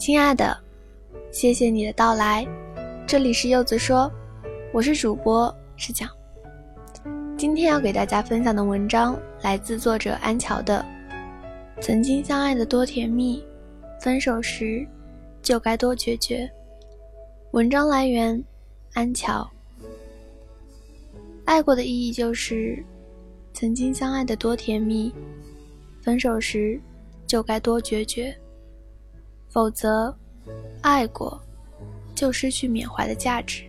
亲爱的，谢谢你的到来。这里是柚子说，我是主播是讲。今天要给大家分享的文章来自作者安乔的《曾经相爱的多甜蜜，分手时就该多决绝》。文章来源安乔。爱过的意义就是，曾经相爱的多甜蜜，分手时就该多决绝。否则，爱过就失去缅怀的价值。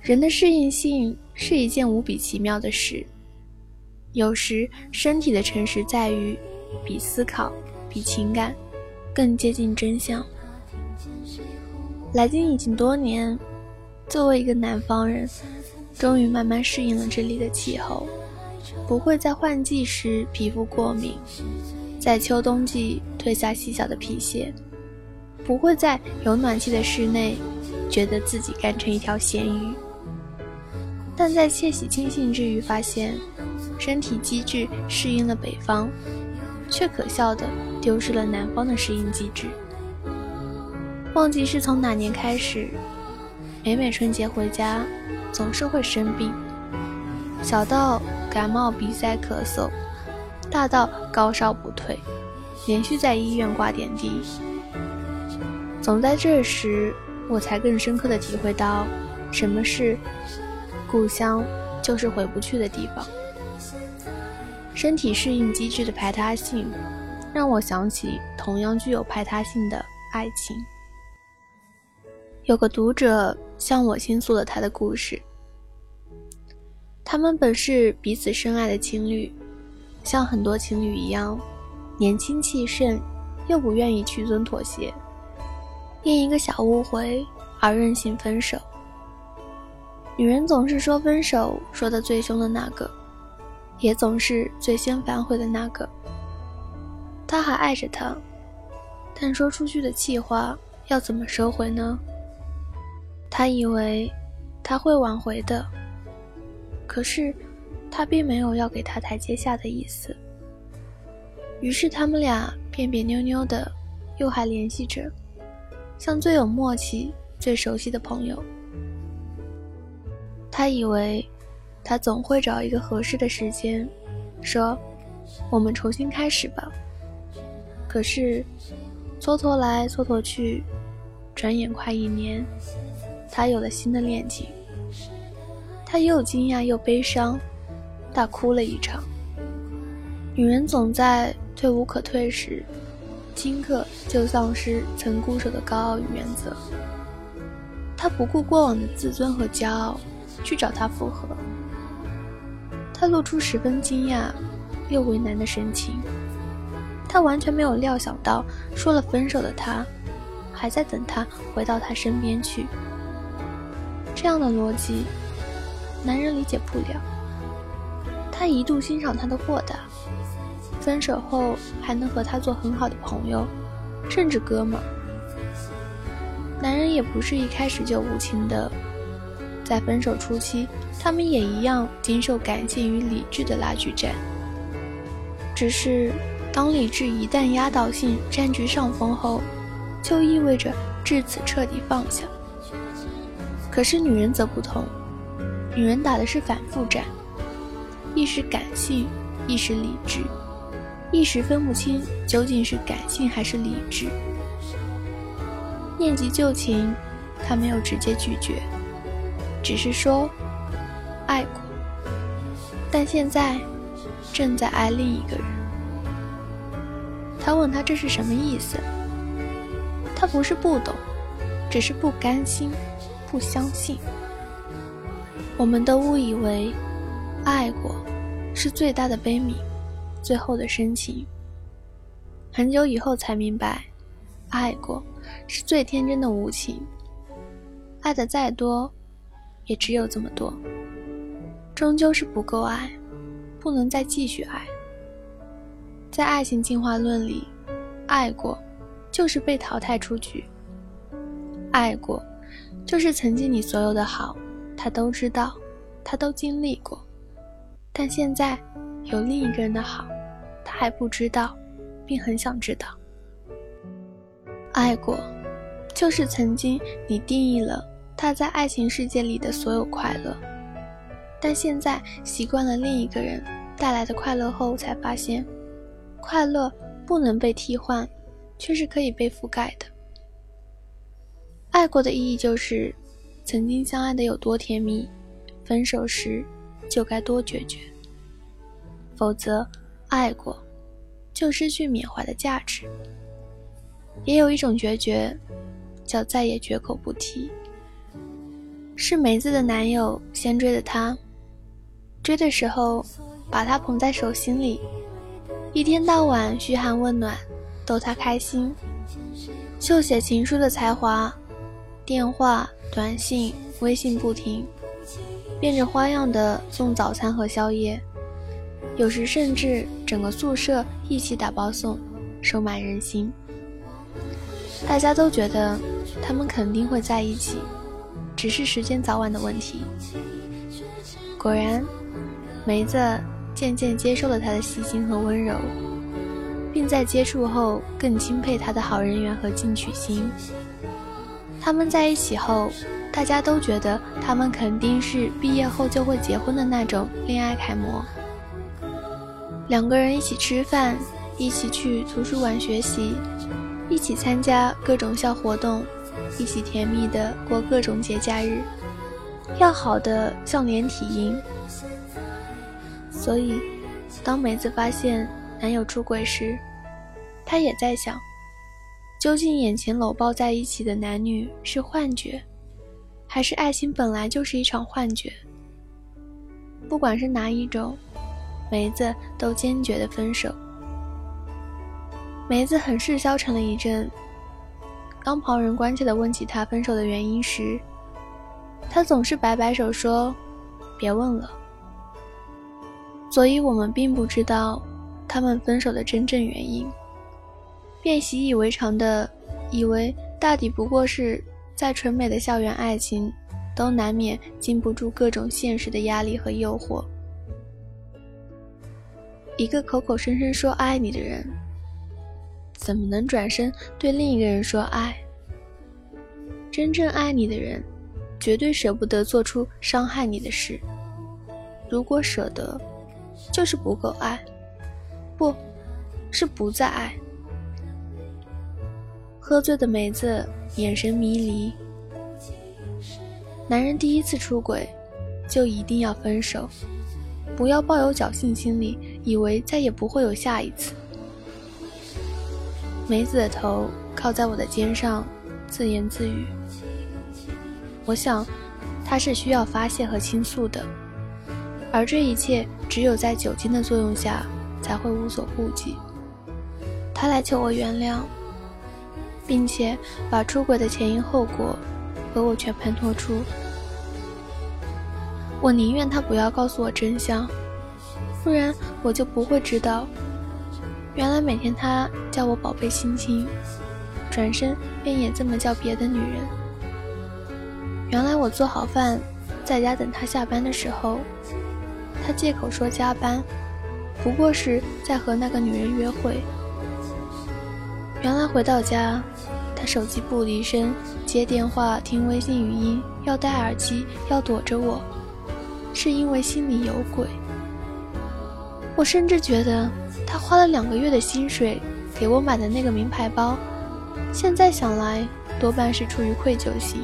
人的适应性是一件无比奇妙的事。有时，身体的诚实在于比思考、比情感更接近真相。来京已经多年，作为一个南方人，终于慢慢适应了这里的气候，不会在换季时皮肤过敏。在秋冬季褪下细小的皮屑，不会在有暖气的室内觉得自己干成一条咸鱼。但在窃喜庆幸之余，发现身体机制适应了北方，却可笑的丢失了南方的适应机制。忘记是从哪年开始，每每春节回家，总是会生病，小到感冒、鼻塞、咳嗽。大到高烧不退，连续在医院挂点滴。总在这时，我才更深刻的体会到，什么是故乡，就是回不去的地方。身体适应机制的排他性，让我想起同样具有排他性的爱情。有个读者向我倾诉了他的故事，他们本是彼此深爱的情侣。像很多情侣一样，年轻气盛，又不愿意屈尊妥协，因一个小误会而任性分手。女人总是说分手说的最凶的那个，也总是最先反悔的那个。他还爱着她，但说出去的气话要怎么收回呢？他以为他会挽回的，可是。他并没有要给他台阶下的意思，于是他们俩别别扭扭的，又还联系着，像最有默契、最熟悉的朋友。他以为，他总会找一个合适的时间，说：“我们重新开始吧。”可是，蹉跎来蹉跎去，转眼快一年，他有了新的恋情。他又惊讶又悲伤。大哭了一场。女人总在退无可退时，顷刻就丧失曾固守的高傲与原则。她不顾过往的自尊和骄傲，去找他复合。他露出十分惊讶又为难的神情。他完全没有料想到，说了分手的他，还在等他回到他身边去。这样的逻辑，男人理解不了。他一度欣赏他的豁达，分手后还能和他做很好的朋友，甚至哥们儿。男人也不是一开始就无情的，在分手初期，他们也一样经受感性与理智的拉锯战。只是当理智一旦压倒性占据上风后，就意味着至此彻底放下。可是女人则不同，女人打的是反复战。一时感性，一时理智，一时分不清究竟是感性还是理智。念及旧情，他没有直接拒绝，只是说爱过，但现在正在爱另一个人。他问他这是什么意思？他不是不懂，只是不甘心，不相信。我们都误以为。爱过，是最大的悲悯，最后的深情。很久以后才明白，爱过是最天真的无情。爱的再多，也只有这么多。终究是不够爱，不能再继续爱。在爱情进化论里，爱过就是被淘汰出局。爱过，就是曾经你所有的好，他都知道，他都经历过。但现在有另一个人的好，他还不知道，并很想知道。爱过，就是曾经你定义了他在爱情世界里的所有快乐，但现在习惯了另一个人带来的快乐后，才发现，快乐不能被替换，却是可以被覆盖的。爱过的意义就是，曾经相爱的有多甜蜜，分手时就该多决绝。否则，爱过就失去缅怀的价值。也有一种决绝，叫再也绝口不提。是梅子的男友先追的她，追的时候把她捧在手心里，一天到晚嘘寒问暖，逗她开心，秀写情书的才华，电话、短信、微信不停，变着花样的送早餐和宵夜，有时甚至整个宿舍一起打包送，收买人心。大家都觉得他们肯定会在一起，只是时间早晚的问题。果然，梅子渐渐接受了他的细心和温柔，并在接触后更钦佩他的好人缘和进取心。他们在一起后，大家都觉得他们肯定是毕业后就会结婚的那种恋爱楷模。两个人一起吃饭，一起去图书馆学习。一起参加各种校活动，一起甜蜜的过各种节假日，要好的像连体婴。所以，当梅子发现男友出轨时，她也在想：究竟眼前搂抱在一起的男女是幻觉，还是爱情本来就是一场幻觉？不管是哪一种，梅子都坚决的分手。梅子很是消沉了一阵。当旁人关切的问起他分手的原因时，他总是摆摆手说：“别问了。”所以，我们并不知道他们分手的真正原因，便习以为常的以为大抵不过是再纯美的校园爱情，都难免经不住各种现实的压力和诱惑。一个口口声声说爱你的人。怎么能转身对另一个人说爱？真正爱你的人，绝对舍不得做出伤害你的事。如果舍得，就是不够爱，不是不再爱。喝醉的梅子眼神迷离。男人第一次出轨，就一定要分手，不要抱有侥幸心理，以为再也不会有下一次。梅子的头靠在我的肩上，自言自语。我想，他是需要发泄和倾诉的，而这一切只有在酒精的作用下才会无所顾忌。他来求我原谅，并且把出轨的前因后果和我全盘托出。我宁愿他不要告诉我真相，不然我就不会知道。原来每天他叫我宝贝亲亲，转身便也这么叫别的女人。原来我做好饭，在家等他下班的时候，他借口说加班，不过是在和那个女人约会。原来回到家，他手机不离身，接电话、听微信语音，要戴耳机，要躲着我，是因为心里有鬼。我甚至觉得。他花了两个月的薪水给我买的那个名牌包，现在想来多半是出于愧疚心，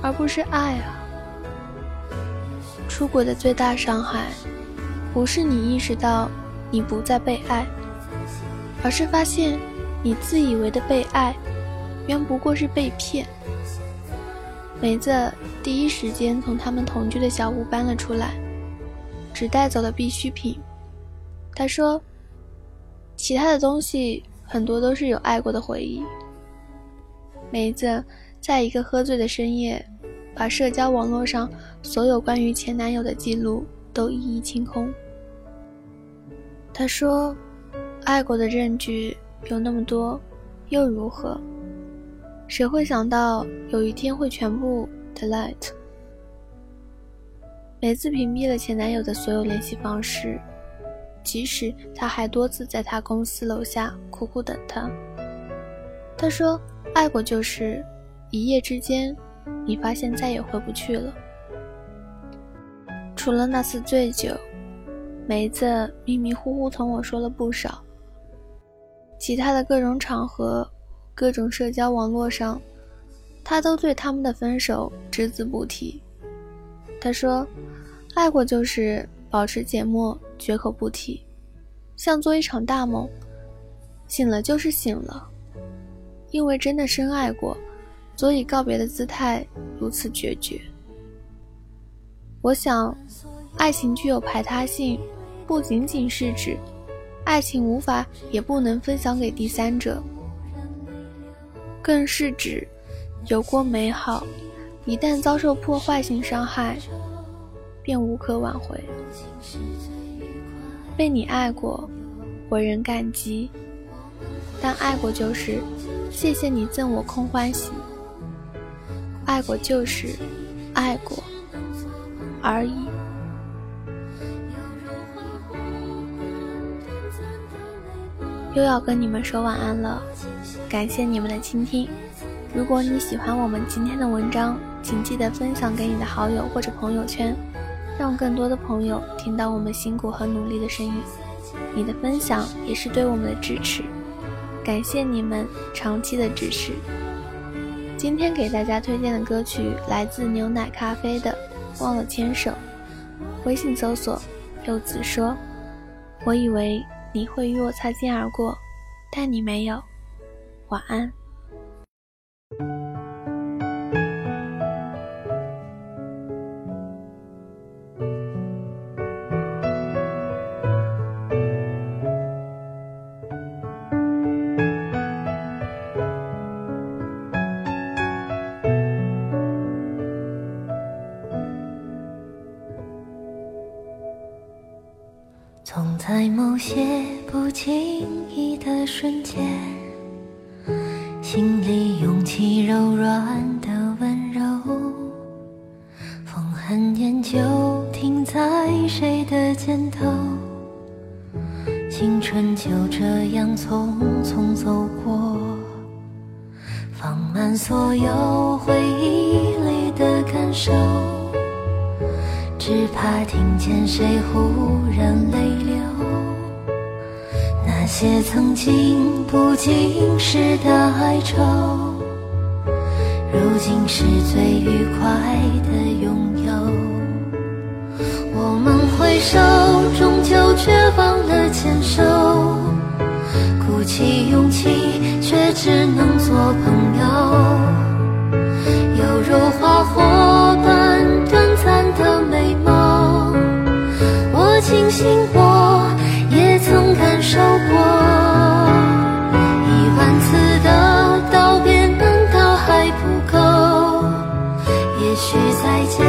而不是爱啊。出轨的最大伤害，不是你意识到你不再被爱，而是发现你自以为的被爱，原不过是被骗。梅子第一时间从他们同居的小屋搬了出来，只带走了必需品。他说。其他的东西很多都是有爱过的回忆。梅子在一个喝醉的深夜，把社交网络上所有关于前男友的记录都一一清空。他说：“爱过的证据有那么多，又如何？谁会想到有一天会全部 delete？” 梅子屏蔽了前男友的所有联系方式。即使他还多次在他公司楼下苦苦等他，他说：“爱过就是一夜之间，你发现再也回不去了。除了那次醉酒，梅子迷迷糊糊同我说了不少。其他的各种场合，各种社交网络上，他都对他们的分手只字不提。他说：爱过就是保持缄默，绝口不提，像做一场大梦，醒了就是醒了。”因为真的深爱过，所以告别的姿态如此决绝。我想，爱情具有排他性，不仅仅是指爱情无法也不能分享给第三者，更是指有过美好，一旦遭受破坏性伤害，便无可挽回。被你爱过，我仍感激，但爱过就是。谢谢你赠我空欢喜，爱过就是爱过而已。又要跟你们说晚安了，感谢你们的倾听。如果你喜欢我们今天的文章，请记得分享给你的好友或者朋友圈，让更多的朋友听到我们辛苦和努力的声音。你的分享也是对我们的支持。感谢你们长期的支持。今天给大家推荐的歌曲来自牛奶咖啡的《忘了牵手》，微信搜索“柚子说”。我以为你会与我擦肩而过，但你没有。晚安。总在某些不经意的瞬间，心里涌起柔软的温柔。风很远，就停在谁的肩头。青春就这样匆匆走过，放慢所有回忆里的感受。只怕听见谁忽然泪流，些曾经不经事的哀愁，如今是最愉快的拥有。我们挥手，终究却忘了牵手，鼓起勇气，却只能做朋友，犹如花火般短暂的美梦。我。庆幸我受过，一万次的道别难道还不够？也许再见